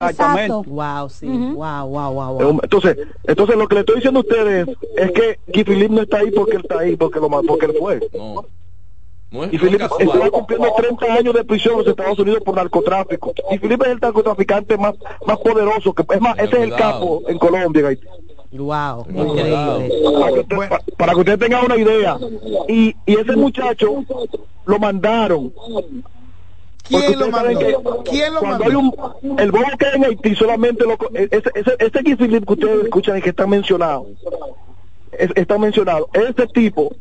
Exactamente. Wow, sí. wow, wow, wow, wow. Entonces, entonces lo que le estoy diciendo a ustedes es que Philippe no está ahí porque él está ahí, porque lo porque él fue. No. No es Y casual. estaba cumpliendo 30 años de prisión en los Estados Unidos por narcotráfico. Y Philippe es el narcotraficante más, más poderoso, que es más, ese es el capo en Colombia. en Haití. Wow, increíble. Para que, usted, pa- para que usted tenga una idea. Y, y ese muchacho lo mandaron. ¿Quién lo hay un, el hay en Haití solamente lo, co- ese, ese, ese que ustedes escuchan y que está mencionado es- está mencionado ese tipo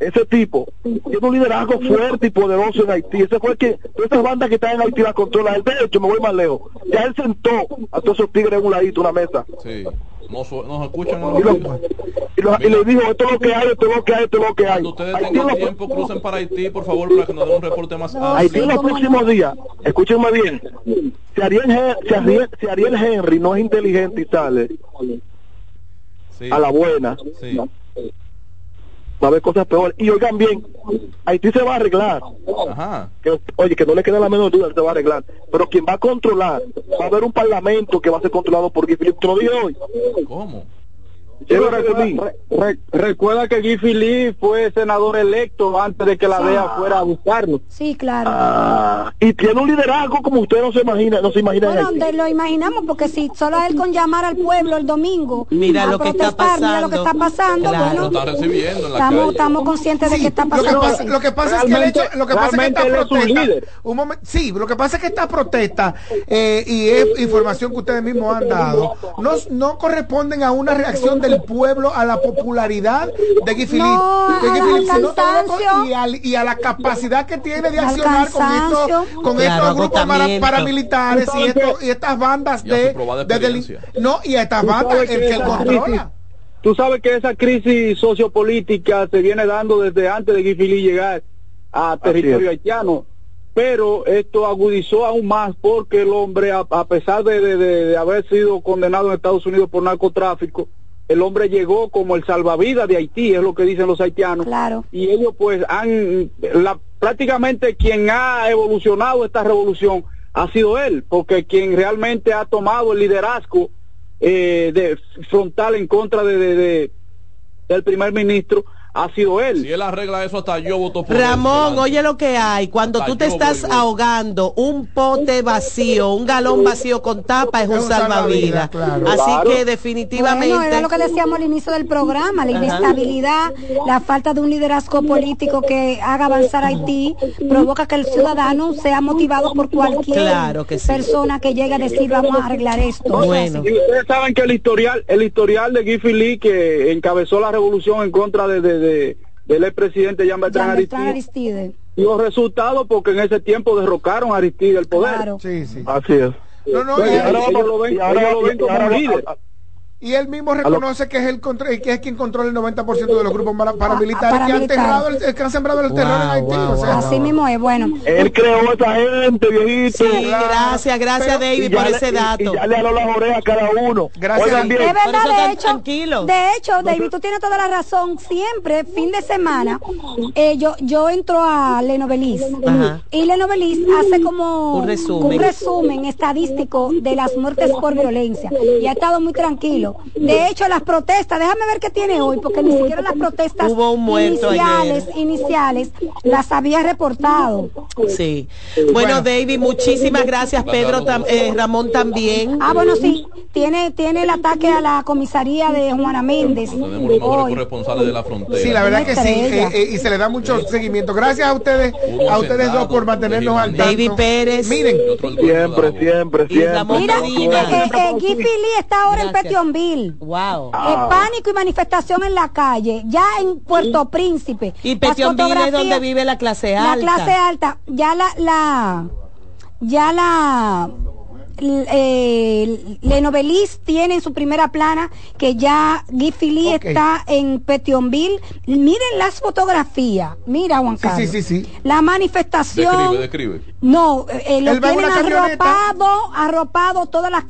ese tipo tiene un liderazgo fuerte y poderoso en Haití. Ese fue el que todas esas bandas que están en Haití las controla él. De hecho me voy más lejos. Ya él sentó a todos esos tigres en un ladito una mesa. Sí. No su- nos escuchan. No y, lo- nos y, lo- y le dijo esto es lo que hay esto es lo que hay esto es lo que hay Cuando ustedes Haití en tengan tiempo, crucen para Haití, por favor, para que nos den un reporte más amplio. Haití en los próximos días, escúchenme bien, si Ariel, si, Ariel, si Ariel Henry no es inteligente y sale Sí. a la buena, Sí. va a haber cosas peores. Y oigan bien, Haití se va a arreglar. Ajá. Que, oye, que no le queda la menor duda, se va a arreglar. Pero quien va a controlar, va a haber un parlamento que va a ser controlado por Guy Philippe. Te lo dije hoy. ¿Cómo? Re- recuerda que Guy Philippe fue senador electo antes de que la. DEA fuera a buscarlo. Sí, claro. Ah, y tiene un liderazgo como usted no se imagina, no se imagina. en Bueno, donde lo imaginamos, porque si solo él con llamar al pueblo el domingo Mira a lo que está protestar, mira lo que está pasando. pasando, Claro. Lo bueno, están recibiendo en la estamos, calle. estamos conscientes de que está lo que pasando. pasa, lo que pasa es que el hecho, lo que pasa es que realmente esta él es un protesta, sí, lo que pasa es que esta protesta eh, y es información que ustedes mismos han dado, no, no corresponden a una reacción del pueblo a la popularidad de Guy No, de Guy al Philippe, sino todo lo cansancio. con- y, al- y a la capacidad que tiene de accionar con estos, cansancio. con Claro, estos grupos para- paramilitares y, estos- y estas bandas Y de, de no y a estas bandas el que él controla. Tú sabes que esa crisis sociopolítica se viene dando desde antes de Guy Philippe llegar a territorio haitiano, pero esto agudizó aún más porque el hombre, a, a pesar de, de- de- de haber sido condenado en Estados Unidos por narcotráfico, el hombre llegó como el salvavidas de Haití, es lo que dicen los haitianos. Claro. y ellos pues han la, prácticamente quien ha evolucionado esta revolución ha sido él porque quien realmente ha tomado el liderazgo eh, de frontal en contra de, de- de- del primer ministro ha sido él Si él arregla eso, hasta yo voto por él. Ramón, oye lo que hay. Cuando Hasta tú te estás ahogando, un pote vacío, un galón vacío con tapa es un salvavidas. claro. Así Claro. que Bueno, definitivamente. era lo que decíamos al inicio del programa, la inestabilidad, la falta de un liderazgo político que haga avanzar a Haití, provoca que el ciudadano sea motivado por cualquier Claro que sí. persona que llegue a decir vamos a arreglar esto. Bueno. y ustedes saben que el historial el historial de Guy Philippe que encabezó la revolución en contra de, de- de- del expresidente Jean Bertrand Jean Bertrand Aristide Aristide. dio resultados porque en ese tiempo derrocaron a Aristide del poder Claro. Sí, sí. Así es. No, no, Pues, y- y ahora y- ellos lo ven- y ahora- ellos lo y. Y él mismo reconoce que es el contra- que es quien controla el 90% de los grupos para- paramilitares, Ah, que, han paramilitares. terrado el- que han sembrado el terror en Haití. wow, o sea, Así mismo es, bueno. Él creó esa gente, viejito. Sí, gracias, gracias Pero- Y David por le- ese y- dato. Y, ya le aló las orejas a cada uno. Gracias, Oigan bien, Es verdad, de hecho, tranquilo. de hecho, David, tú tienes toda la razón. Siempre, fin de semana, eh, yo, yo entro a Lenovelis Ajá. y Lenovelis hace como Un resumen. un resumen estadístico de las muertes por violencia y ha estado muy tranquilo. De hecho, las protestas, déjame ver qué tiene hoy, porque ni siquiera las protestas Hubo un muerto iniciales, ayer. iniciales, las había reportado. Sí. Bueno, David, muchísimas gracias, Pedro, tam- eh, Ramón también. Ah, bueno, sí, tiene, tiene el ataque a la comisaría de Juana Méndez. Tenemos los mejores hoy. corresponsales de la frontera. Sí, la verdad que sí, eh, eh, y se le da mucho seguimiento. Gracias a ustedes, Uno a ustedes dos por mantenernos al tanto. David Pérez. Miren, siempre, siempre, Y siempre. Mira, eh, eh, eh, Philly está ahora en Gracias. Petionville. Wow. Eh, pánico y manifestación en la calle, ya en Puerto Príncipe. Y Petionville es donde vive la clase La alta. clase alta, ya la, la, ya la, eh, Lenovelis tiene en su primera plana que ya Guy Philly Ok. está en Petionville. Miren las fotografías. Mira, Juan Sí, Carlos. sí, sí, sí. La manifestación. Describe, describe. No, eh, eh, lo tienen arropado, arropado, todas las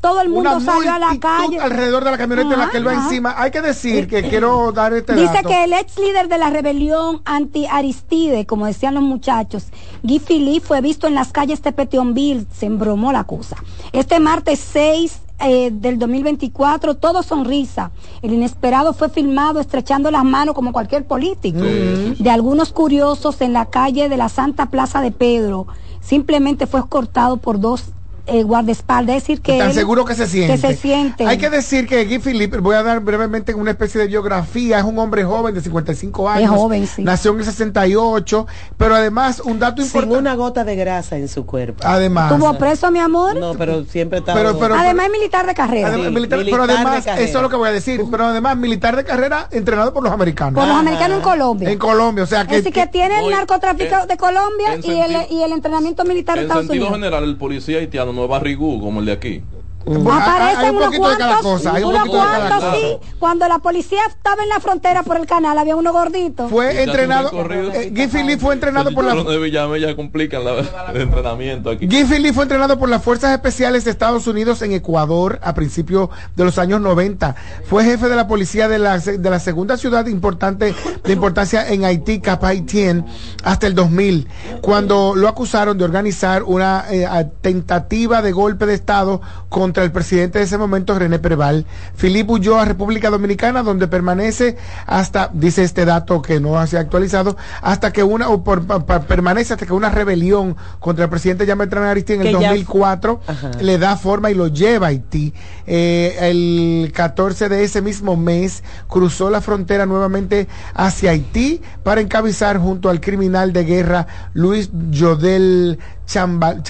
todo el mundo una salió a la calle. alrededor de la camioneta en la que él va Ajá, encima. Hay que decir que quiero dar este Dice dato. que el ex líder de la rebelión anti-Aristide, como decían los muchachos, Guy Philippe, fue visto en las calles de Petionville. Se embromó la cosa. Sonrisa. Este martes 6 eh, del 2024, todo sonrisa. El inesperado fue filmado estrechando las manos como cualquier político de algunos curiosos en la calle de la Santa Plaza de Pedro. Simplemente fue escortado por dos eh, guardaespaldas. Es decir, que. Tan él- seguro que se siente. Que se siente. Hay que decir que Guy Philippe, voy a dar brevemente una especie de biografía, es un hombre joven de 55 años. joven, sí. Nació en el 68, pero además un dato Sin importante. una gota de grasa en su cuerpo. Además. ¿Tuvo preso, mi amor? No, pero siempre está. Pero- pero- Además, es militar de carrera. Además, Sí, militar- militar pero de además, carrera. eso es lo que voy a decir, pero además militar de carrera entrenado por los americanos. por los americanos en Colombia. En Colombia, o sea que... Es decir, que tiene el narcotráfico en- de Colombia en y, el, sentido- y el entrenamiento militar de En Estados sentido Unidos. general, el policía haitiano no es barrigú como el de aquí. Bueno, hay- hay Aparecen un unos poquito de cada cuantos, cosa, hay un unos poquito de cada cuantos, cosa. sí. Cuando la policía estaba en la frontera por el canal, había uno gordito. Fue entrenado, eh, Guy Philippe fue entrenado por la... de Villamella complican la, el entrenamiento aquí. Philippe fue entrenado por las Fuerzas Especiales de Estados Unidos en Ecuador a principios de los años 90. Fue jefe de la policía de la, de la segunda ciudad importante de importancia en Haití, Cap Haitien, hasta el 2000, cuando lo acusaron de organizar una eh, tentativa de golpe de Estado contra el presidente de ese momento, René Preval. Philippe huyó a República Dominicana, donde permanece hasta, dice este dato que no se ha actualizado, hasta que una, o por- pa- pa- permanece hasta que una rebelión contra el presidente Jean Bertrand Aristide en el Que ya- 2004 Ajá. le da forma y lo lleva a Haití. Eh, el 14 de ese mismo mes cruzó la frontera nuevamente hacia Haití para encabezar junto al criminal de guerra Luis Jodel Chamba-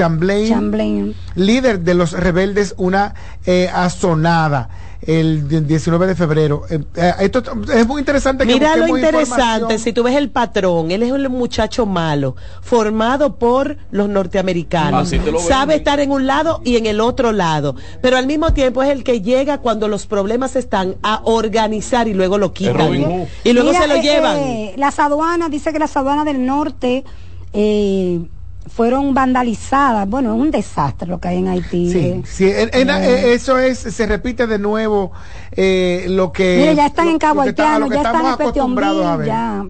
líder de los rebeldes, una eh, azonada el di- 19 de febrero. Eh, eh, esto es muy interesante. que Mira lo interesante, si tú ves el patrón, él es un muchacho malo, formado por los norteamericanos. Lo Sabe estar en un lado y en el otro lado, pero al mismo tiempo es el que llega cuando los problemas están a organizar y luego lo quitan. Y luego Mira, se lo eh, llevan. eh, las aduanas, dice que las aduanas del norte eh, fueron vandalizadas. Bueno, es un desastre lo que hay en Haití. Sí, eh. sí, en- en- eh, eso es, se repite de nuevo eh, lo que. Mire, ya están lo- en Cabo Haitiano, ya están en ver. ya.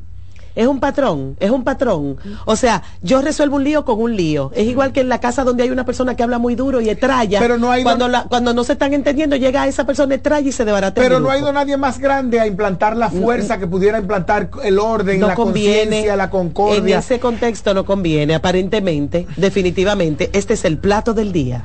Es un patrón, es un patrón. O sea, yo resuelvo un lío con un lío. Es igual que en la casa donde hay una persona que habla muy duro y estralla. Pero no ha ido- cuando, la- cuando no se están entendiendo, llega esa persona, estralla y se desbarata el Pero no ha ido nadie más grande a implantar la fuerza que pudiera implantar el orden, no la conciencia, la en concordia. ese contexto no conviene aparentemente definitivamente este es el plato del día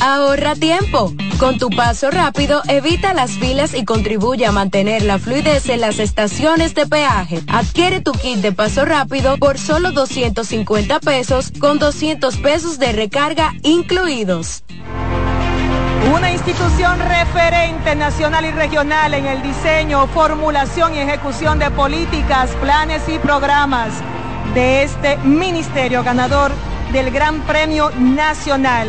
Ahorra tiempo. Con tu paso rápido, evita las filas y contribuye a mantener la fluidez en las estaciones de peaje. Adquiere tu kit de paso rápido por solo 250 pesos con 200 pesos de recarga incluidos. Una institución referente nacional y regional en el diseño, formulación y ejecución de políticas, planes y programas de este ministerio ganador del Gran Premio Nacional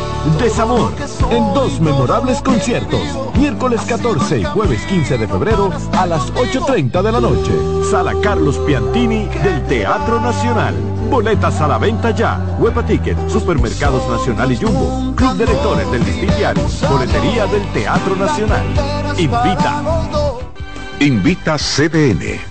Desamor, en dos memorables conciertos, miércoles 14 y jueves 15 de febrero a las 8.30 de la noche, Sala Carlos Piantini del Teatro Nacional. Boletas a la venta ya. Huepa Ticket, Supermercados Nacional y Jumbo. Club de Lectores del Diario. Boletería del Teatro Nacional. Invita. Invita CDN.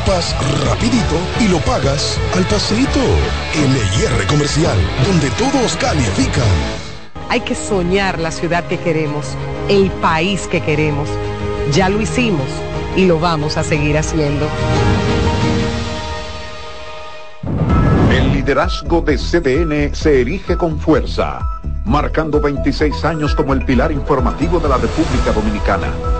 equipas rapidito y lo pagas al pasito. LIR Comercial, donde todos califican. Hay que soñar la ciudad que queremos, el país que queremos. Ya lo hicimos y lo vamos a seguir haciendo. El liderazgo de CDN se erige con fuerza, marcando 26 años como el pilar informativo de la República Dominicana.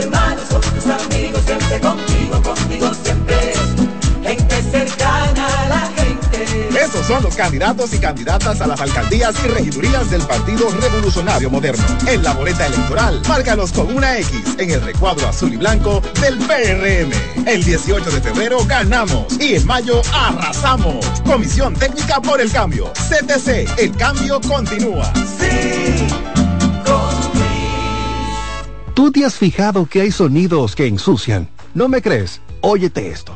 Son los candidatos y candidatas a las alcaldías y regidurías del Partido Revolucionario Moderno. En la boleta electoral, márcalos con una X en el recuadro azul y blanco del PRM. El 18 de febrero ganamos y en mayo arrasamos. Comisión Técnica por el Cambio. CTC, el cambio continúa. Sí, ¿Tú te has fijado que hay sonidos que ensucian? ¿No me crees? Óyete esto.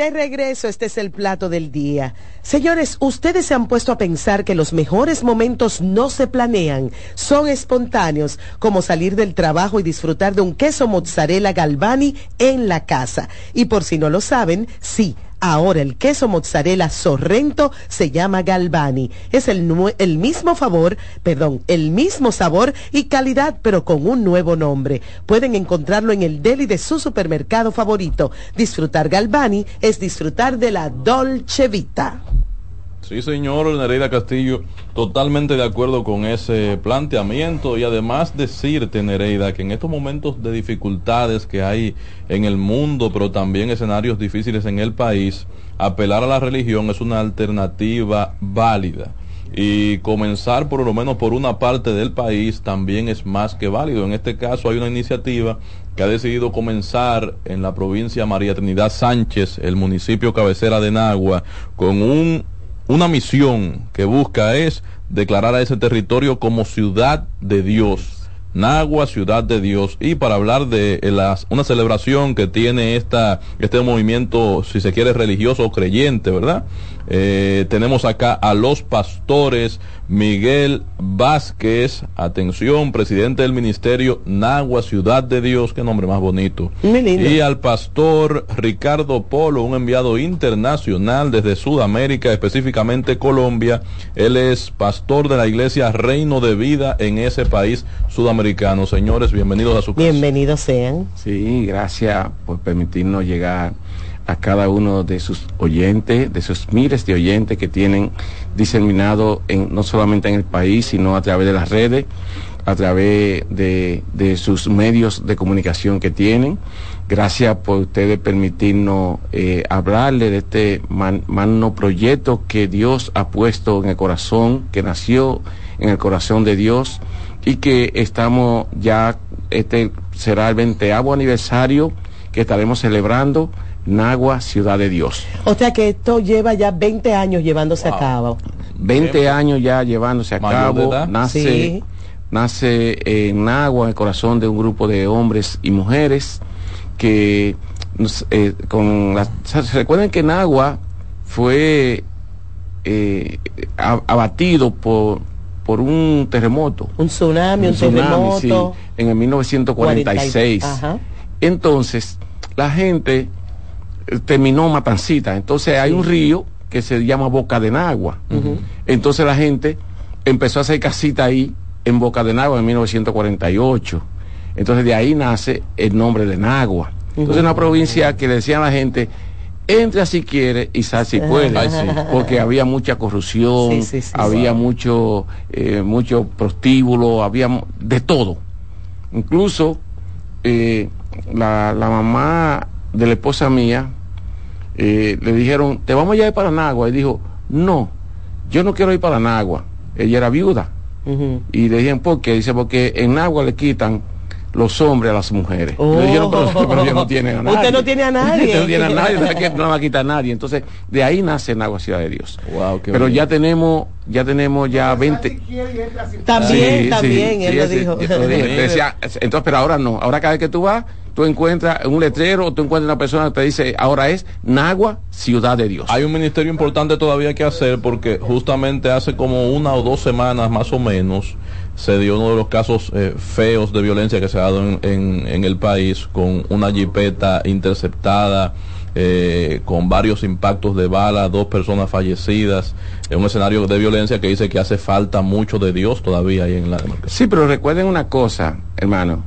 De regreso, este es el plato del día. Señores, ustedes se han puesto a pensar que los mejores momentos no se planean, son espontáneos, como salir del trabajo y disfrutar de un queso mozzarella Galvani en la casa. Y por si no lo saben, sí. Ahora el queso mozzarella Sorrento se llama Galvani. Es el, el mismo favor, perdón, el mismo sabor y calidad, pero con un nuevo nombre. Pueden encontrarlo en el deli de su supermercado favorito. Disfrutar Galvani es disfrutar de la Dolce Vita. Sí, señor Nereida Castillo, totalmente de acuerdo con ese planteamiento y además decirte, Nereida, que en estos momentos de dificultades que hay en el mundo, pero también escenarios difíciles en el país, apelar a la religión es una alternativa válida. Y comenzar por lo menos por una parte del país también es más que válido. En este caso hay una iniciativa que ha decidido comenzar en la provincia María Trinidad Sánchez, el municipio cabecera de Nagua, con un una misión que busca es declarar a ese territorio como ciudad de Dios. Nagua, ciudad de Dios. Y para hablar de las, una celebración que tiene esta, este movimiento, si se quiere, religioso o creyente, ¿verdad? Eh, tenemos acá a los pastores Miguel Vázquez, atención, presidente del ministerio Nagua, Ciudad de Dios, qué nombre más bonito. Y al pastor Ricardo Polo, un enviado internacional desde Sudamérica, específicamente Colombia. Él es pastor de la iglesia Reino de Vida en ese país sudamericano. Señores, bienvenidos a su casa. Bienvenidos sean. Sí, gracias por permitirnos llegar a cada uno de sus oyentes, de sus miles de oyentes que tienen diseminado en, no solamente en el país, sino a través de las redes, a través de, de sus medios de comunicación que tienen. Gracias por ustedes permitirnos eh, hablarle de este man- magno proyecto que Dios ha puesto en el corazón, que nació en el corazón de Dios y que estamos ya, este será el 20 aniversario que estaremos celebrando Nagua, Ciudad de Dios. O sea que esto lleva ya 20 años llevándose a cabo. 20 años ya llevándose a Mayor cabo, nace, Sí. nace en Nagua, en el corazón de un grupo de hombres y mujeres que eh, con las, se recuerden que Nagua fue eh, abatido por, por un terremoto. Un tsunami, un, terremoto. sí, en el 1946. Ajá. Entonces, la gente terminó Matancita. Entonces hay un río que se llama Boca de Nagua. Entonces la gente empezó a hacer casita ahí en Boca de Nagua en 1948. Entonces de ahí nace el nombre de Nagua. Entonces una provincia que le decían a la gente, entra si quiere y sal si puede. Ay, sí. Porque había mucha corrupción, Sí, sí, sí, había mucho, eh, mucho prostíbulo, había de todo. Incluso eh, la, la mamá de la esposa mía eh, le dijeron, te vamos a llevar para Nagua. Y dijo, no, yo no quiero ir para Nagua. Ella era viuda. Y le dijeron, ¿por qué? Dice, porque en Nagua le quitan los hombres a las mujeres. Le dijeron, pero, pero ella no tiene a nadie. Usted no tiene a nadie. Usted no tiene a nadie, ¿verdad que no va a quitar a nadie. Entonces, de ahí nace Nagua Ciudad de Dios. qué pero bien. ya tenemos, ya tenemos ya 20. También, Sí, también, sí, él sí, lo dijo. yo decía, entonces, pero ahora no. Ahora cada vez que tú vas, tú encuentras un letrero o tú encuentras una persona que te dice, ahora es Nagua, Ciudad de Dios. Hay un ministerio importante todavía que hacer porque justamente hace como una o dos semanas más o menos se dio uno de los casos eh, feos de violencia que se ha dado en, en- en el país con una jipeta interceptada. eh, con varios impactos de bala, dos personas fallecidas, en un escenario de violencia que dice que hace falta mucho de Dios todavía ahí en la demarcación. Sí, pero recuerden una cosa, hermano.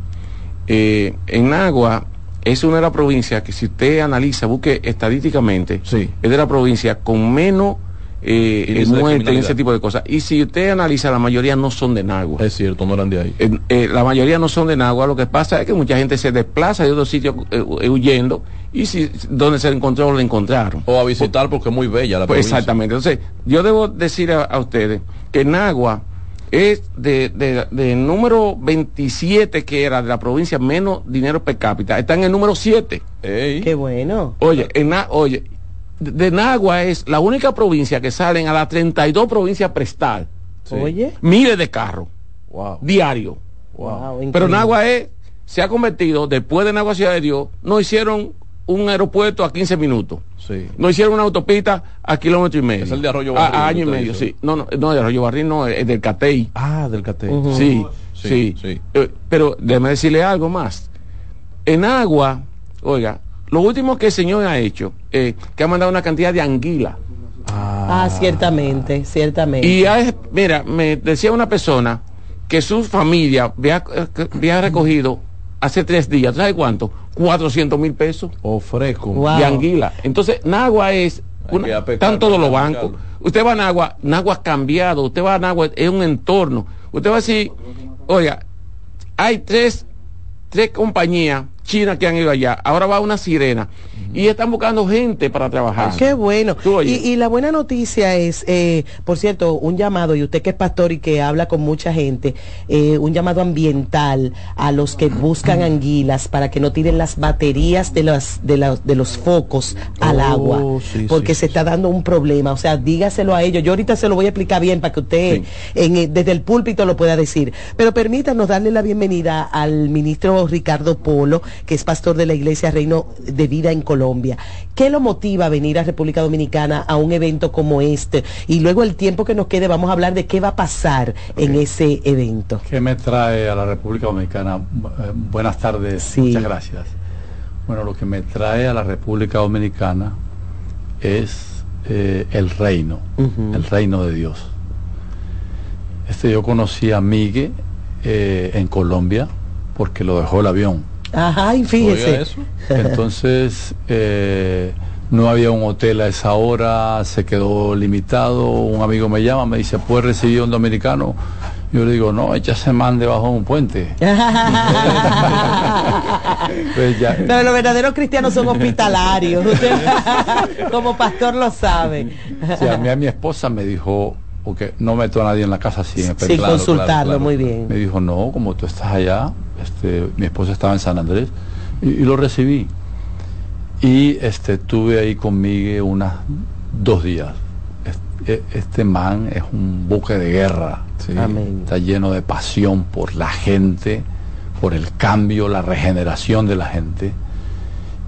Eh, en Nagua es una de las provincias que si usted analiza, busque estadísticamente, es de la provincia con menos eh, muerte en criminalidad. ese tipo de cosas. Y si usted analiza, la mayoría no son de Nagua. Es cierto, no eran de ahí. Eh, eh, la mayoría no son de Nagua. Lo que pasa es que mucha gente se desplaza de otros sitios eh, eh, huyendo y si donde se encontró lo encontraron. O a visitar porque es muy bella la Pues provincia. exactamente. Entonces, yo debo decir a, a ustedes que Nagua es de, de, de número 27 que era de la provincia menos dinero per cápita. Está en el número 7. Qué bueno. Oye, en Na- oye, de, de Nagua es la única provincia que salen a las 32 provincias a prestar. Oye. Miles de carros. Diario. Wow, Pero increíble. Nagua es, se ha convertido, después de Nagua Ciudad de Dios, no hicieron un aeropuerto a 15 minutos. Sí. No hicieron una autopista a kilómetro y medio. Es el de Arroyo A- Barril, A, año y medio, dice. sí. No, no, no, de Arroyo Barril no, es del Catey. Ah, del Catey. Sí, Sí, sí. sí. Eh, pero déjeme decirle algo más. En agua, oiga, lo último que el Señor ha hecho es que ha mandado una cantidad de anguila. Ah, ciertamente, ciertamente. Y ha- mira, me decía una persona que su familia había, eh, había recogido hace tres días, ¿sabes cuánto? 400 mil pesos O fresco. Wow. de anguila. Entonces, Nagua es Una- están todos los bancos. Usted va a Nagua, Nagua ha cambiado, usted va a Nagua, es un entorno. Usted va a decir, oiga, hay tres, tres compañías chinas que han ido allá, ahora va una sirena y están buscando gente para trabajar. Qué bueno. Y, y la buena noticia es, eh, por cierto, un llamado, y usted que es pastor y que habla con mucha gente, eh, un llamado ambiental a los que buscan anguilas para que no tiren las baterías de, las, de, la- de los focos al Oh, agua, sí, porque sí, se está dando un problema. O sea, dígaselo a ellos. Yo ahorita se lo voy a explicar bien para que usted en, eh, desde el púlpito lo pueda decir. Pero permítanos darle la bienvenida al ministro Ricardo Polo, que es pastor de la Iglesia Reino de Vida en Colombia. ¿Qué lo motiva a venir a República Dominicana a un evento como este? Y luego el tiempo que nos quede vamos a hablar de qué va a pasar en ese evento. ¿Qué me trae a la República Dominicana? Eh, buenas tardes, muchas gracias. Bueno, lo que me trae a la República Dominicana es eh, el reino, el reino de Dios. Este, yo conocí a Migue eh, en Colombia porque lo dejó el avión. Ajá, y fíjese. Entonces, eh, no había un hotel a esa hora, se quedó limitado. Un amigo me llama, me dice, ¿puedes recibir un dominicano? Yo le digo, no, echa ese man debajo de un puente. Pues ya- Pero los verdaderos cristianos son hospitalarios. Usted como pastor lo sabe. Sí, a mí a mi esposa me dijo, porque no meto a nadie en la casa sin Sin consultarlo, muy bien. Me dijo, no, como tú estás allá, este, mi esposa estaba en San Andrés y, y lo recibí. Y este, tuve ahí conmigo unas dos días. Este, este man es un buque de guerra. ¿sí? Amén. Está lleno de pasión por la gente, por el cambio, la regeneración de la gente.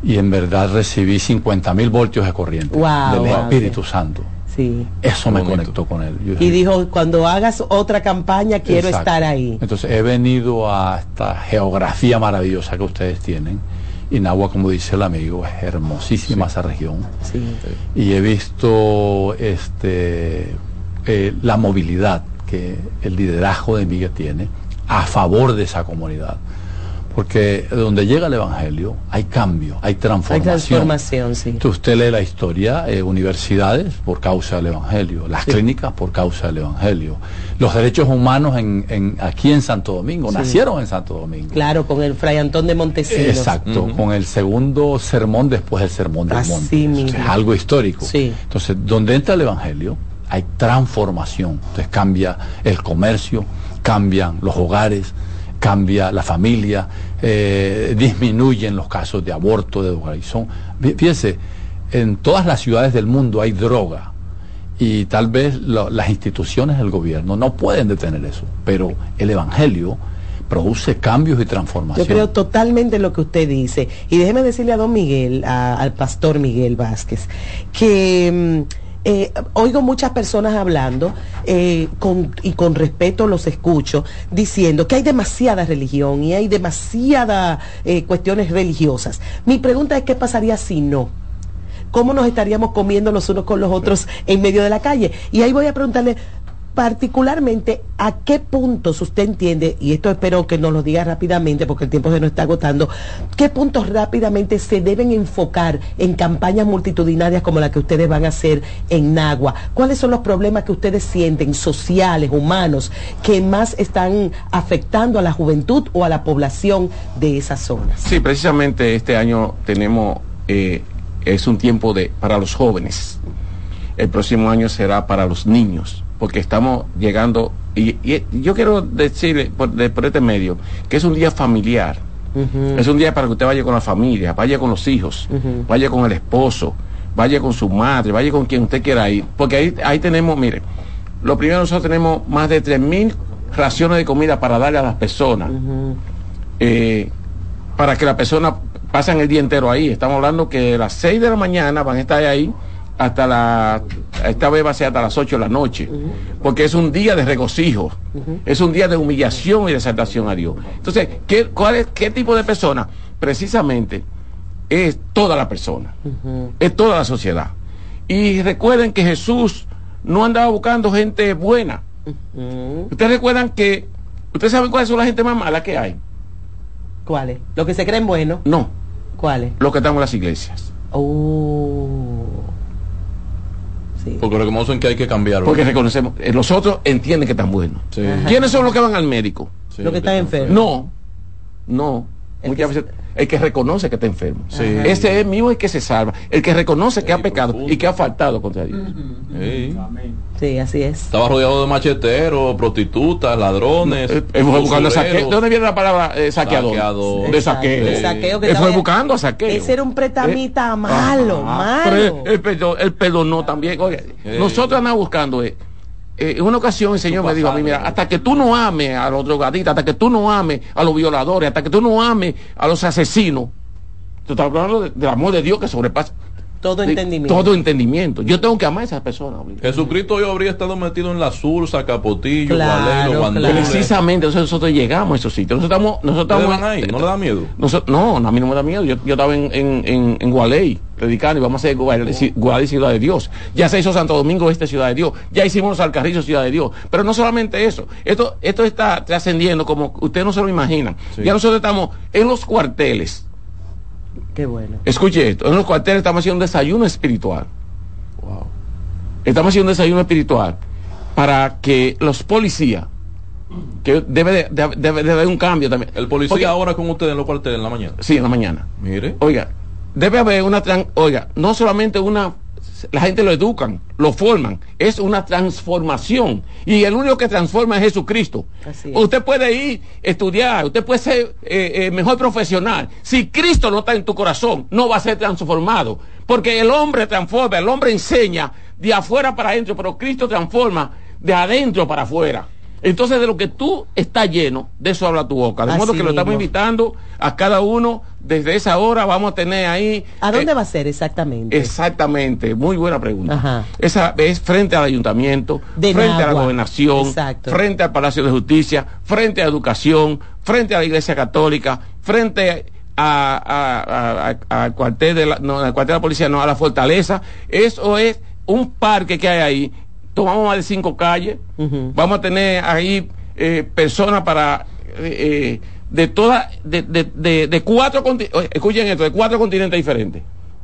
Y en verdad recibí 50 mil voltios de corriente Wow, del wow, Espíritu Santo. Sí. Eso me conectó con él. Yo Y dije, dijo, cuando hagas otra campaña quiero Exacto. estar ahí. Entonces he venido a esta geografía maravillosa que ustedes tienen. Y Nahua, como dice el amigo, es hermosísima esa región. Y he visto este, eh, la movilidad que el liderazgo de Miguel tiene a favor de esa comunidad. Porque donde llega el Evangelio hay cambio, hay Hay transformación. transformación, sí. Entonces usted lee la historia, eh, universidades por causa del Evangelio, las clínicas por causa del Evangelio, los derechos humanos en, en- aquí en Santo Domingo, Sí. nacieron en Santo Domingo. Claro, con el Fray Antón de Montesinos. Exacto, con el segundo sermón después del sermón del Así monte. es algo histórico. Entonces, donde entra el Evangelio, hay transformación. Entonces cambia el comercio, cambian los hogares, cambia la familia, eh, disminuyen los casos de aborto, de drogadicción. Fí- Fíjese, en todas las ciudades del mundo hay droga y tal vez las instituciones del gobierno no pueden detener eso, pero el Evangelio produce cambios y Yo transformación. creo totalmente en lo que usted dice. Y déjeme decirle a don Miguel, al pastor Miguel Vázquez, que mm, eh, oigo muchas personas hablando eh, con, y con respeto los escucho diciendo que hay demasiada religión y hay demasiadas cuestiones religiosas. Mi pregunta es qué pasaría si no. ¿Cómo nos estaríamos comiendo los unos con los otros en medio de la calle? Y ahí voy a preguntarle particularmente a qué puntos usted entiende, y esto espero que nos lo diga rápidamente porque el tiempo se nos está agotando, qué puntos rápidamente se deben enfocar en campañas multitudinarias como la que ustedes van a hacer en Nagua. ¿Cuáles son los problemas que ustedes sienten, sociales, humanos, que más están afectando a la juventud o a la población de esas zonas? Sí, precisamente este año tenemos, eh, es un tiempo de para los jóvenes. El próximo año será para los niños, porque estamos llegando, y, y yo quiero decirle por, de- por este medio, que es un día familiar. Es un día para que usted vaya con la familia, vaya con los hijos, vaya con el esposo, vaya con su madre, vaya con quien usted quiera ir. Porque ahí, ahí tenemos, mire, lo primero nosotros tenemos más de 3.000 raciones de comida para darle a las personas. Eh, para que la persona pasen el día entero ahí. Estamos hablando que a las 6 de la mañana van a estar ahí hasta la, esta vez va a ser hasta las 8 de la noche, porque es un día de regocijo, es un día de humillación y de exaltación a Dios. Entonces, ¿qué, cuál es, ¿qué tipo de persona? Precisamente es toda la persona, es toda la sociedad. Y recuerden que Jesús no andaba buscando gente buena. Ustedes recuerdan que, ¿ustedes saben cuáles son las gente más mala que hay? ¿Cuáles? ¿Lo que se creen bueno? No. ¿Cuáles? Los que están en las iglesias. Oh. Porque reconocen que hay que cambiarlo. Porque reconocemos, eh, los otros entienden que están buenos. ¿Quiénes son los que van al médico? Los que están enfermos. No, no. Muchas veces el que reconoce que está enfermo. Sí. Ese es mío el que se salva. El que reconoce que ha pecado y que ha faltado contra Dios. Sí. Sí, así es. Estaba rodeado de macheteros, prostitutas, ladrones. Él fue buscando saqueo. ¿De dónde viene la palabra eh, saqueador? Saqueador. De saqueo. De saqueo que Él fue buscando a saqueo. Ese era un pretamita malo, Ah, pero malo. él, él perdonó, él perdonó también. Oye, nosotros andamos buscando. Eh, eh, en una ocasión el Señor me dijo a mí, mira, hasta que tú no ames a los drogadictos, hasta que tú no ames a los violadores, hasta que tú no ames a los asesinos, tú estás hablando de- del amor de Dios que sobrepasa Todo de- entendimiento. todo entendimiento. Yo tengo que amar a esas personas. obligado. Jesucristo hoy habría estado metido en la Sursa, Capotillo, Claro, Valero. Precisamente, entonces nosotros llegamos a esos sitios. Nosotros estamos, nosotros ¿Ustedes estamos van ahí? ¿No le da miedo? Nosotros- no, a mí no me da miedo. Yo, yo estaba en, en, en, en Gualey predicando y vamos a hacer Gualey, Gualey, Ciudad de Dios. Ya se hizo Santo Domingo Este Ciudad de Dios. Ya hicimos los Alcarrizos Ciudad de Dios. Pero no solamente eso. Esto, esto está trascendiendo como ustedes no se lo imaginan. Ya nosotros estamos en los cuarteles. Qué bueno. Escuche esto. En los cuarteles estamos haciendo un desayuno espiritual. Estamos haciendo un desayuno espiritual para que los policías, que debe de, de- debe de haber un cambio también. El policía Porque- ahora con ustedes en los cuarteles en la mañana. Sí, en la mañana. Mire. Oiga, debe haber una, tran- oiga, no solamente una, la gente lo educan, lo forman, es una transformación. Y el único que transforma es Jesucristo. Es. Usted puede ir, estudiar, usted puede ser eh, eh, mejor profesional. Si Cristo no está en tu corazón, no va a ser transformado. Porque el hombre transforma, el hombre enseña de afuera para adentro, pero Cristo transforma de adentro para afuera. Entonces, de lo que tú estás lleno, de eso habla tu boca. De Así modo que lo estamos mismo. invitando a cada uno. Desde esa hora vamos a tener ahí. ¿A dónde eh, va a ser exactamente? Exactamente, muy buena pregunta. Ajá. Esa es frente al ayuntamiento, De frente a la gobernación, Exacto. frente al Palacio de Justicia, frente a educación, frente a la Iglesia Católica, frente a- a- a- a- al cuartel de la, no, al cuartel de la policía, no, a la fortaleza. Eso es un parque que hay ahí. Tomamos más de cinco calles. Vamos a tener ahí eh, personas para eh, eh, de todas, de, de, de, de cuatro continentes, escuchen esto, de cuatro continentes diferentes.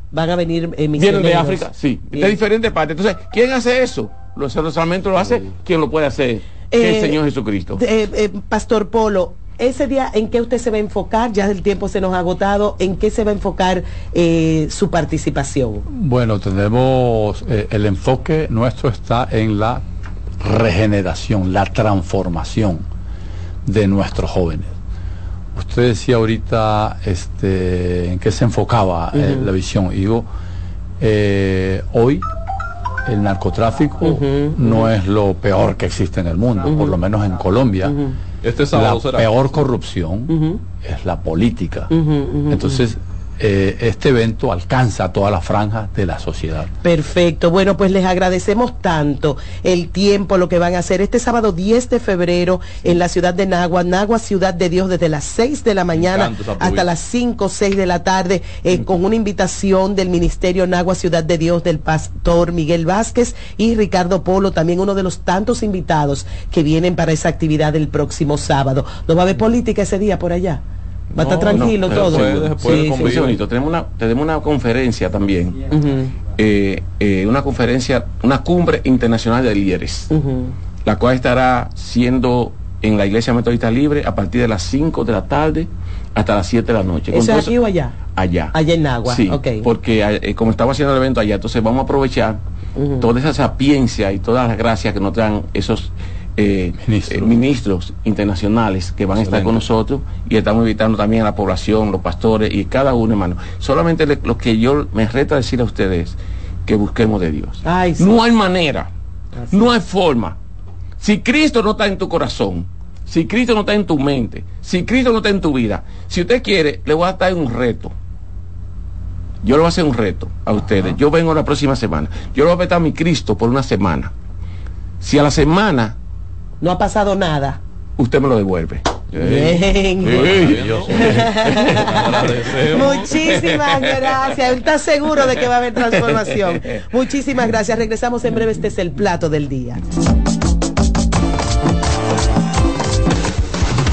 Van a venir eh, Vienen de África, sí, Bien. de diferentes partes. Entonces, ¿quién hace eso? Los solamente lo hace quien lo puede hacer, que el Señor Jesucristo. Eh, eh, Pastor Polo, ese día, ¿en qué usted se va a enfocar? Ya el tiempo se nos ha agotado. ¿En qué se va a enfocar eh, su participación? Bueno, tenemos eh, el enfoque nuestro está en la regeneración, la transformación de nuestros jóvenes. Usted decía ahorita este, en qué se enfocaba eh, la visión. Y digo, hoy el narcotráfico no es lo peor que existe en el mundo, por lo menos en Colombia. Este sábado la será. peor corrupción es la política. Entonces, eh, este evento alcanza a toda la franja de la sociedad. Perfecto. Bueno, pues les agradecemos tanto el tiempo, lo que van a hacer este sábado 10 de febrero en la ciudad de Nagua, Nagua, ciudad de Dios, desde las 6 de la mañana hasta las 5 o 6 de la tarde, eh, con una invitación del Ministerio Nagua, ciudad de Dios, del pastor Miguel Vázquez y Ricardo Polo, también uno de los tantos invitados que vienen para esa actividad el próximo sábado. ¿No va a haber política ese día por allá? Va a estar tranquilo todo. después- Sí, sí. un segundito, tenemos una, tenemos una conferencia también, eh, eh, una conferencia, una cumbre internacional de líderes, la cual estará siendo en la Iglesia Metodista Libre a partir de las 5 de la tarde hasta las 7 de la noche. ¿Eso es aquí o allá? allá. Allá en Nagua, Sí, ok. porque eh, como estamos haciendo el evento allá, entonces vamos a aprovechar toda esa sapiencia y todas las gracias que nos dan esos eh, eh, ministros internacionales que van a estar con nosotros y estamos invitando también a la población, los pastores y cada uno, hermano. Solamente le- lo que yo me reta decir a ustedes que busquemos de Dios. Ay, sí. No hay manera, no hay forma. Si Cristo no está en tu corazón, si Cristo no está en tu mente, si Cristo no está en tu vida, si usted quiere, le voy a dar un reto. Yo le voy a hacer un reto a ustedes. Yo vengo la próxima semana. Yo le voy a pedir a mi Cristo por una semana. Si a la semana No ha pasado nada. usted me lo devuelve. Bien. Muchísimas gracias. ¿Estás seguro de que va a haber transformación? Muchísimas gracias. Regresamos en breve. Este es el plato del día.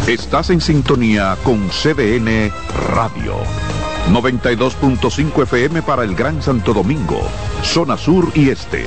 Estás en sintonía con CDN Radio. 92.5 FM para el Gran Santo Domingo, zona sur y este.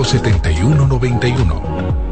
7191.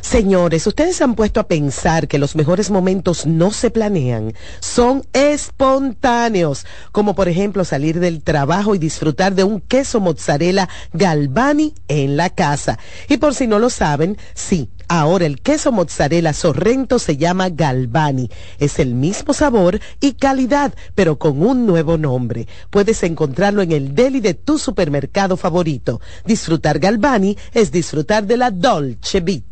Señores, ustedes han puesto a pensar que los mejores momentos no se planean, son espontáneos, como por ejemplo salir del trabajo y disfrutar de un queso mozzarella Galvani en la casa. Y por si no lo saben, sí, Ahora el queso mozzarella Sorrento se llama Galvani. Es el mismo sabor y calidad, pero con un nuevo nombre. Puedes encontrarlo en el deli de tu supermercado favorito. Disfrutar Galvani es disfrutar de la Dolce Vita.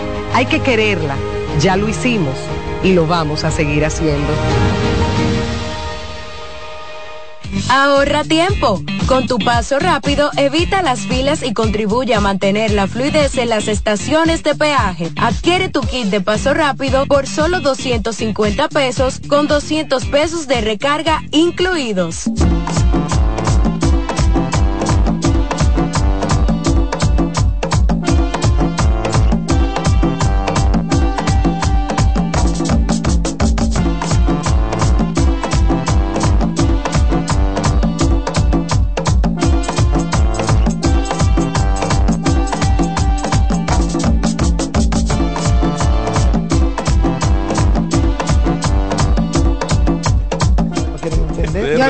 Hay que quererla. Ya lo hicimos y lo vamos a seguir haciendo. Ahorra tiempo. Con tu paso rápido, evita las filas y contribuye a mantener la fluidez en las estaciones de peaje. Adquiere tu kit de paso rápido por solo 250 pesos con 200 pesos de recarga incluidos.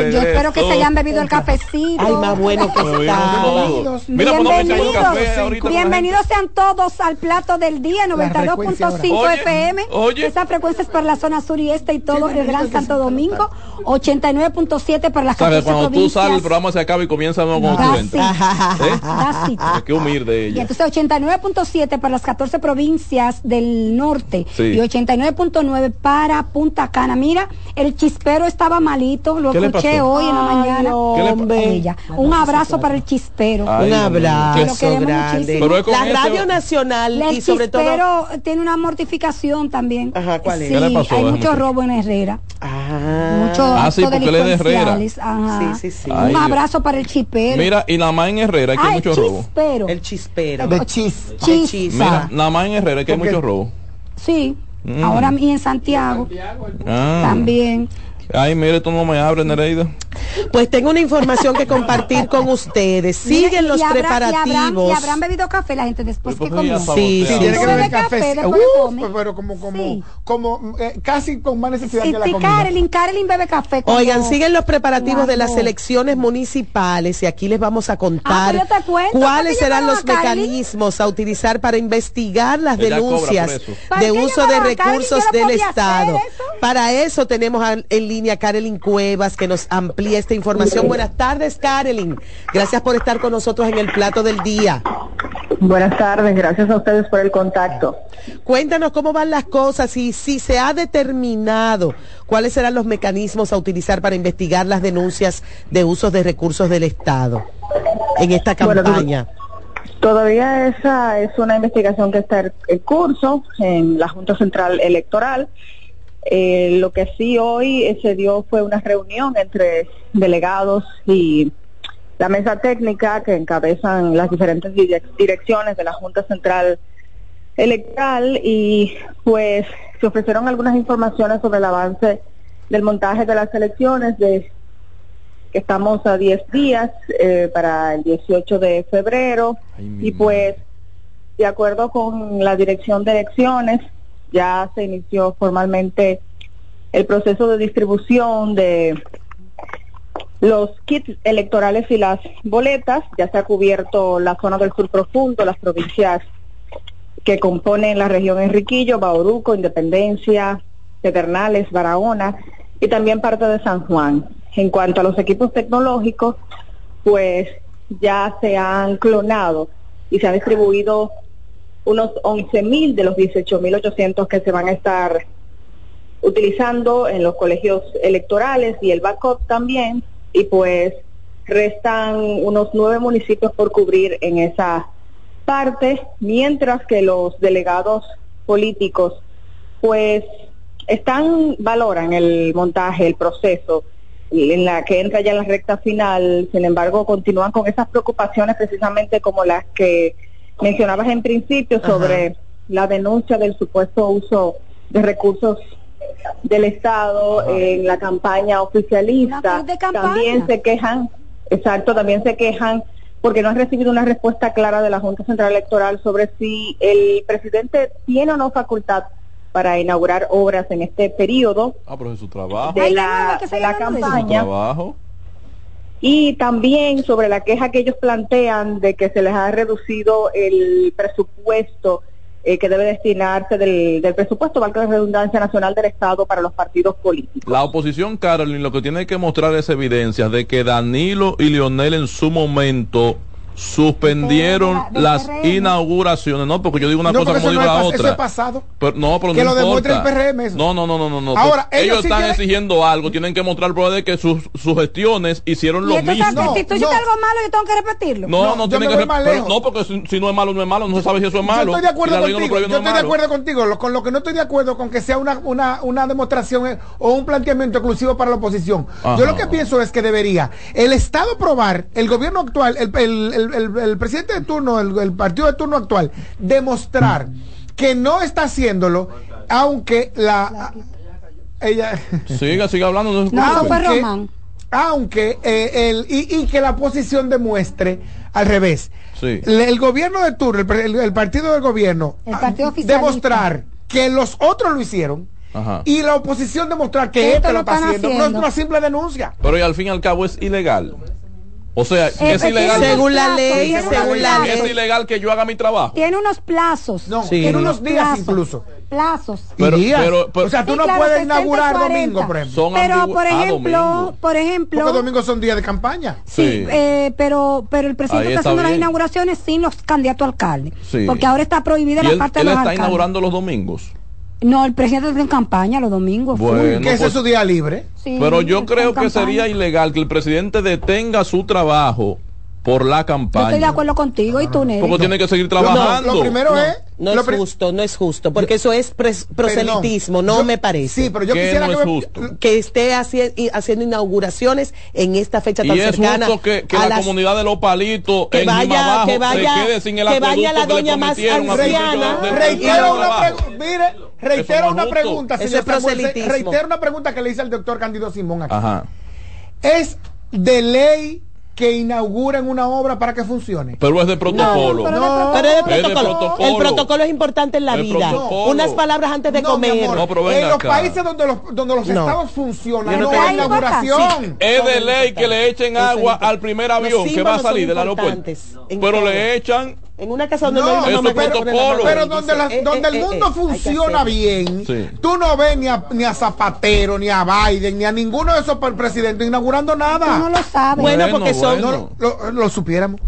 Yo, espero que se hayan bebido el cafecito. Ay, más bueno que está. Bienvenidos, bienvenidos sean todos al plato del día 92.5 FM. Oye. Esa frecuencia es para la zona sur y este y todo el Gran Santo Domingo. 89.7 para las 14 cuando tú sales, el programa se acaba y comienza That's entras. it. ¿Eh? Que humilde Y ella. entonces 89.7 para las 14 provincias del norte Sí. y 89.9 para Punta Cana. Mira, el chispero estaba malito, lo ¿Qué le escuché pasó? hoy en la mañana. ¿Qué le pa- Con ella. Un abrazo para el chispero. Ay, Un mío. Que lo abrazo queremos grande. muchísimo. La Radio Nacional El y sobre todo. tiene una mortificación también. Ajá, ¿cuál es? Sí, ¿Qué le pasó a hay mucho robo en Herrera. Ah, Mucho Ah, sí, acto porque él es de Herrera. delincuenciales. Ajá. Sí, sí, sí. Ay, Un Dios. abrazo para el chispero. Mira, y nada más en Herrera que ah, hay el mucho robo. chispero. el chispero. De chis. Mira, nada más en Herrera que hay mucho robo. Sí. Mm. Ahora y en Santiago Ah. también. Ay, mire, tú no me abres, Nereida. Pues tengo una información que compartir con ustedes. Siguen los y habrá- preparativos. Y habrán, y habrán bebido café la gente después que comió. Sí, sí, tiene sí. que beber Bebe café, pero como, como, Sí. como eh, casi con más necesidad Sí, que la sí, comida. Carolyn, Carolyn bebe café. Oigan, siguen los preparativos de las elecciones municipales y aquí les vamos a contar Ah, yo te cuento, cuáles ¿para qué serán los mecanismos a utilizar para investigar las Ella denuncias por eso. ¿Para de uso de recursos del Estado. eso. Para eso tenemos en línea a Carolyn Cuevas que nos amplía esta información. Buenas tardes, Carolyn. Gracias por estar con nosotros en el plato del día. Buenas tardes, gracias a ustedes por el contacto. Cuéntanos cómo van las cosas y si se ha determinado cuáles serán los mecanismos a utilizar para investigar las denuncias de usos de recursos del Estado en esta Bueno, campaña. Todavía esa es una investigación que está en curso en la Junta Central Electoral. Eh, lo que sí hoy eh, se dio fue una reunión entre delegados y la mesa técnica que encabezan las diferentes direc- direcciones de la Junta Central Electoral y pues se ofrecieron algunas informaciones sobre el avance del montaje de las elecciones de que estamos a 10 días eh, para el 18 de febrero. Y pues de acuerdo con la dirección de elecciones ya se inició formalmente el proceso de distribución de los kits electorales y las boletas, ya se ha cubierto la zona del sur profundo, las provincias que componen la región Enriquillo, Bauruco, Independencia, Pedernales, Barahona y también parte de San Juan. En cuanto a los equipos tecnológicos, pues ya se han clonado y se han distribuido unos 11.000 de los 18.800 que se van a estar utilizando en los colegios electorales y el backup también. Y pues restan unos nueve municipios por cubrir en esa parte mientras que los delegados políticos pues están valoran el montaje el proceso en la que entra ya la recta final. Sin embargo continúan con esas preocupaciones precisamente como las que mencionabas en principio sobre la denuncia del supuesto uso de recursos del Estado en la campaña oficialista. También se quejan, exacto, también se quejan porque no han recibido una respuesta clara de la Junta Central Electoral sobre si el presidente tiene o no facultad para inaugurar obras en este periodo Ah, pero es su trabajo. de la, de la Es su campaña. trabajo. Y también sobre la queja que ellos plantean de que se les ha reducido el presupuesto eh, que debe destinarse del, del presupuesto, valga la redundancia nacional del Estado para los partidos políticos. La oposición, Carolyn, lo que tiene que mostrar es evidencia de que Danilo y Lionel en su momento suspendieron las inauguraciones, no, porque yo digo una No, cosa como digo no la otra. eso es pasado. Pero, no, pero Que no lo demuestre el PRM eso. No, no, no, no. Ahora, ellos, ellos sí están quieren- exigiendo algo, tienen que mostrar prueba de que sus, sus gestiones hicieron lo mismo. si tú hiciste algo malo, yo tengo que repetirlo. No, no, me que voy re- más pero lejos. no, porque si, si no es malo, no es malo, no se sabe si eso es malo. Yo estoy de acuerdo contigo. yo es estoy de acuerdo contigo. Lo- con lo que no estoy de acuerdo con que sea una, una, una demostración eh, o un planteamiento exclusivo para la oposición. Yo lo que pienso es que debería el Estado probar, el gobierno actual, el, el- el- el- el presidente de turno, el, el partido de turno actual, demostrar que no está haciéndolo, aunque la. Ella. Siga, siga hablando. No, No, fue Román. aunque eh, el, y, y que la oposición demuestre al revés. Sí. Le- El gobierno de turno, el, pre- el- el partido del gobierno, El partido ah, demostrar que los otros lo hicieron Ajá. y la oposición demostrar que este esto lo está haciendo. No es una simple denuncia. Pero y al fin y al cabo es ilegal. O sea, eh, es ilegal. Según la ley, según la ley. Es ilegal que yo haga mi trabajo. Tiene unos plazos. No, sí. tiene unos días plazos, incluso. Plazos. Pero, días? Pero, pero, o sea, tú sí, no claro, puedes inaugurar domingo, por ejemplo. Son pero por ah, ejemplo, por ejemplo. Porque domingos son días de campaña. Sí, sí. Eh, pero, pero el presidente está haciendo bien. las inauguraciones sin los candidatos a alcalde. Porque ahora está prohibida la él, parte de él los está inaugurando los domingos. No, el presidente está campaña los domingos. Bueno, ¿Qué pues, es su día libre? Sí, pero yo creo que sería ilegal que el presidente detenga su trabajo por la campaña. Yo estoy de acuerdo contigo y tú, Neri. Porque tiene que seguir trabajando. No, lo primero es... No es justo, no es justo, porque eso es proselitismo, no me parece. Sí, pero yo quisiera que, me, justo? que, esté haciendo inauguraciones en esta fecha tan y es cercana. Que, a la comunidad de Los Palitos que vaya, que vaya, que vaya la doña más anciana. Reitero una pregunta, mire... Reitero una pregunta, señor Samuel, reitero una pregunta que le hice al doctor Candido Simón aquí. Ajá. ¿Es de ley que inauguren una obra para que funcione. Pero es de protocolo. Pero, es, de protocolo. El protocolo es importante en la vida. Unas palabras antes de no, comer. En los países donde los, estados funcionan, no, hay inauguración. Es de ley que le echen agua al primer avión que va a salir del aeropuerto. Pero le echan en una casa donde no, no, hay una mamá, pero, pero, donde, eh, eh, el eh, mundo funciona bien, tú no ves ni a, ni a Zapatero, ni a Biden, ni a ninguno de esos presidentes inaugurando nada. Tú no lo sabes. Bueno, porque son. Lo, supiéramos.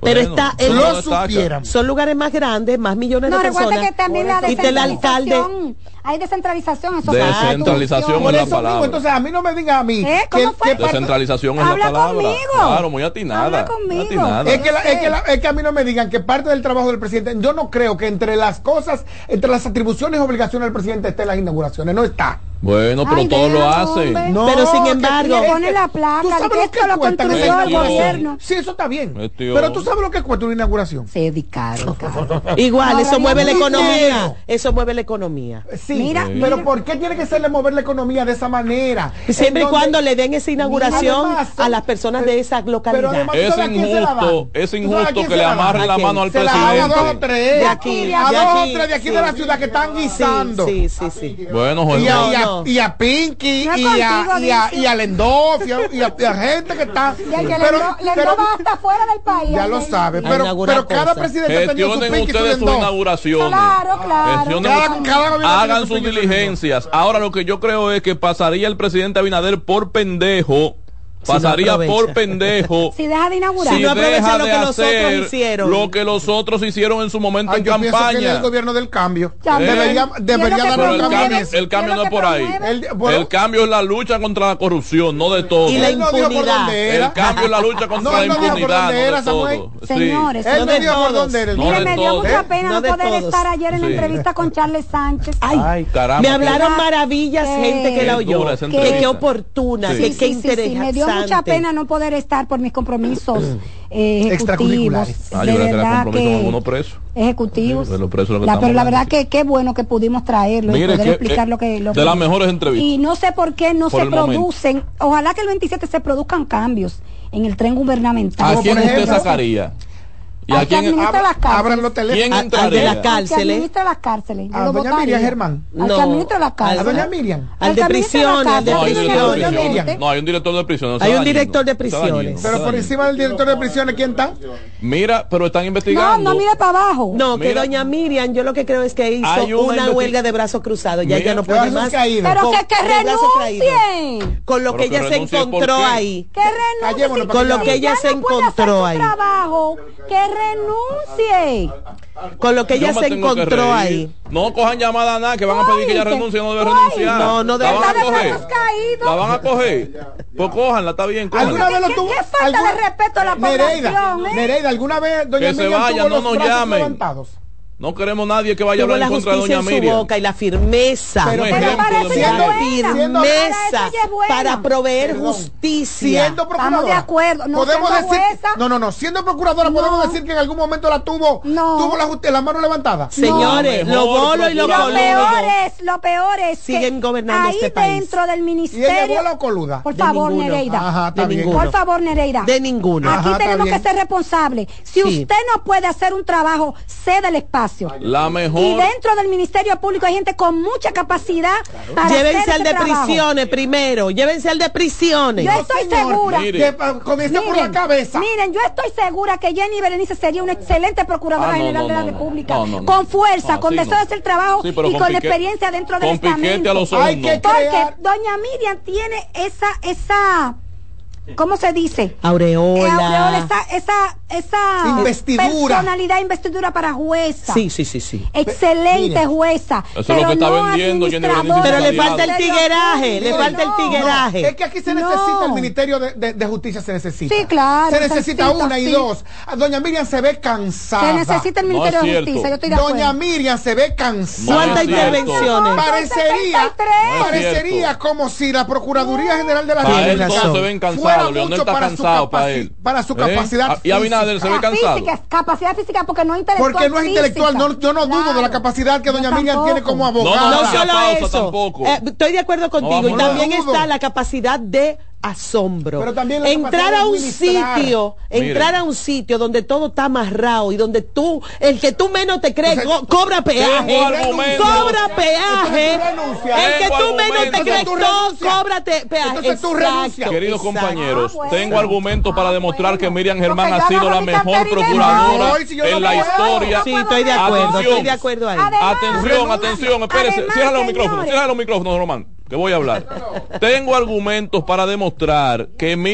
Pero está. El, lo supiéramos. Son lugares más grandes, más millones de personas. Que también la y el alcalde hay descentralización en Descentralización es la palabra. Mismo, entonces, a mí no me diga a mí. ¿Eh? ¿Cómo que, fue? Que descentralización es la palabra. Conmigo. Claro, muy atinada. Habla conmigo. Atinada. Es, que la, es, que la, eh. es, que a mí no me digan que parte del trabajo del presidente, yo no creo que entre las cosas, entre las atribuciones y obligaciones del presidente estén las inauguraciones. No está. Bueno, pero Ay, todo lo hacen. No, pero sin embargo, le pone la placa, ¿tú sabes que esto lo construyó el gobierno. Sí, eso está bien. Pero tú sabes lo que cuesta una inauguración. Se sí. Igual, eso mueve la economía. Eso mueve la economía. Sí, mira, pero ¿por qué tiene que serle mover la economía de esa manera? Siempre y cuando le den esa inauguración a las personas de eh, esa localidad. Además, es, injusto, es injusto, que le amarren la mano al presidente. A dos o tres. De aquí, de aquí de la ciudad que están guisando. Sí, sí, sí. Bueno, Jorge. Y a Pinky, y, a, y, a, y, a, Lendof, y a, gente que está. Y el que pero, Lendof, pero, hasta fuera del país. Ya lo sabe, pero, cada presidente tiene su Pinky ustedes sus inauguraciones. Claro, claro. Hagan sus diligencias. Ahora lo que yo creo es que pasaría el presidente Abinader por pendejo pasaría si por pendejo. si deja de inaugurar, si no deja lo que los otros hicieron. Lo que los otros hicieron en su momento Ay, en yo campaña. Que el gobierno del cambio. Debería, debería dar el cambio. El cambio no es por ahí. El, bueno. el, cambio es la lucha contra la corrupción, no de todo. Y la impunidad. No el cambio es la lucha contra la impunidad. Era, no de todo. Señores, él me dio por dónde era. Mire, me dio mucha pena no poder estar ayer en la entrevista con Charles Sánchez. Ay, caramba. Me hablaron maravillas, gente que la oyó. Qué oportuna, que qué interesante mucha pena no poder estar por mis compromisos mm. eh, ejecutivos. Ah, de verdad que, presos. Ejecutivos. La, pero la verdad que qué bueno que pudimos traerlo y poder explicar lo que... Lo de las mejores entrevistas. Y no sé por qué no se producen, ojalá que el 27 se produzcan cambios en el tren gubernamental. ¿A quién usted sacaría? ¿Y a administra las cárceles? Abran los teléfonos. ¿Quién de las cárceles? Al que administra las cárceles. A doña Miriam Germán. Al que administra las cárceles. A doña Miriam. Al de prisiones. Al. No, hay un director de prisiones. Hay un director de prisiones. Pero por encima del director de prisiones, ¿quién está? Mira, pero están investigando. No, no mira para abajo. No, que doña Miriam, yo lo que creo es que hizo una huelga de brazos cruzados. Ya ella no puede más. Pero que renuncien. Con lo que ella se encontró ahí. Que renuncien. Con lo que ella se encontró ahí. Que renuncie. Con lo que ella se encontró ahí. No cojan llamada nada, que van a pedir que ella renuncie, no debe renunciar. No, no debe renunciar. La van a coger. Pues cojanla, está bien. ¿Alguna vez lo ¿Qué, falta de respeto a la población? Eh? Nereida, ¿alguna vez doña que se vaya, no nos llamen. No queremos nadie que vaya a hablar la en contra de justicia doña en su Miriam. boca y la firmeza. Pero- la pero para eso es buena. firmeza Para eso para proveer Perdón. justicia. Siendo procuradora. Estamos de acuerdo. No podemos decir, jueza. no, no, no, siendo procuradora No. podemos decir que en algún momento la tuvo, No. tuvo la, la mano levantada. Señores, No. lo Mejor bolo y lo Y lo coludo peor es, lo peor es Siguen que gobernando ahí este país. dentro del ¿Y ella ministerio. bola o coluda? Por De favor, ninguno. Nereida. Ajá, está De bien. ninguno. Por favor, Nereida. De ninguno. Aquí Ajá, tenemos que ser responsables. Si usted no puede hacer un trabajo, ceda el espacio. Espacio. La mejor. Y dentro del Ministerio Público hay gente con mucha capacidad para Llévense hacer al ese de trabajo. prisiones primero. Llévense al de prisiones. Yo estoy segura. Que, comienza por la cabeza. Miren, yo estoy segura que Jenny Berenice sería una excelente procuradora Ah, no, general no, de la. República. No, no, no. Con fuerza, No, con deseo no. de hacer trabajo Sí, y con con, piquete- experiencia dentro del estamento. a los. Porque doña Miriam tiene esa, esa, ¿cómo se dice? Aureola. Eh, aureola, esa, esa, esa Investidura. personalidad, investidura para jueza. Sí, sí, sí, sí. Excelente jueza. Eso es lo que está no vendiendo Pero le falta el tigueraje, le falta el tigueraje. Es que aquí se No. necesita el Ministerio de, de- de Justicia, se necesita. Sí, claro, Se se necesita necesita, una y sí. dos. A Doña Miriam se ve cansada. Se necesita el Ministerio de. Justicia, yo estoy de acuerdo. Doña Miriam se ve cansada. ¿Cuántas intervenciones? Parecería, Con 73. No es parecería como si la Procuraduría General de la República se ven cansados. Leonel mucho está para su cansado para él. para su ¿Eh? capacidad Ah, Y Abinader se ve La cansado. física, capacidad física porque no intelectual. Porque no es intelectual. No, yo no dudo Claro. de la capacidad que doña Miriam tiene como No, abogada. No no, solo pausa eso. tampoco. Eh, estoy de acuerdo contigo. y también no dudo. está la capacidad de asombro. Pero también entrar a un sitio, Miren. entrar a un sitio donde todo está amarrado y donde tú, el que tú menos te crees, Entonces, co- cobra peaje. Cobra peaje. El que tú menos te crees, todo cobra te- peaje. Entonces tú renuncias. Queridos exacto. compañeros, Ah, bueno. tengo argumentos para Ah, demostrar que bueno. Miriam Porque Germán ha sido la mejor procuradora si no en la puedo. historia. Sí, estoy de acuerdo, Atención. estoy de acuerdo ahí. Atención, atención, espérese. Cierra los micrófonos, cierra los micrófonos, Román, que voy a hablar. Tengo argumentos para demostrar que Miriam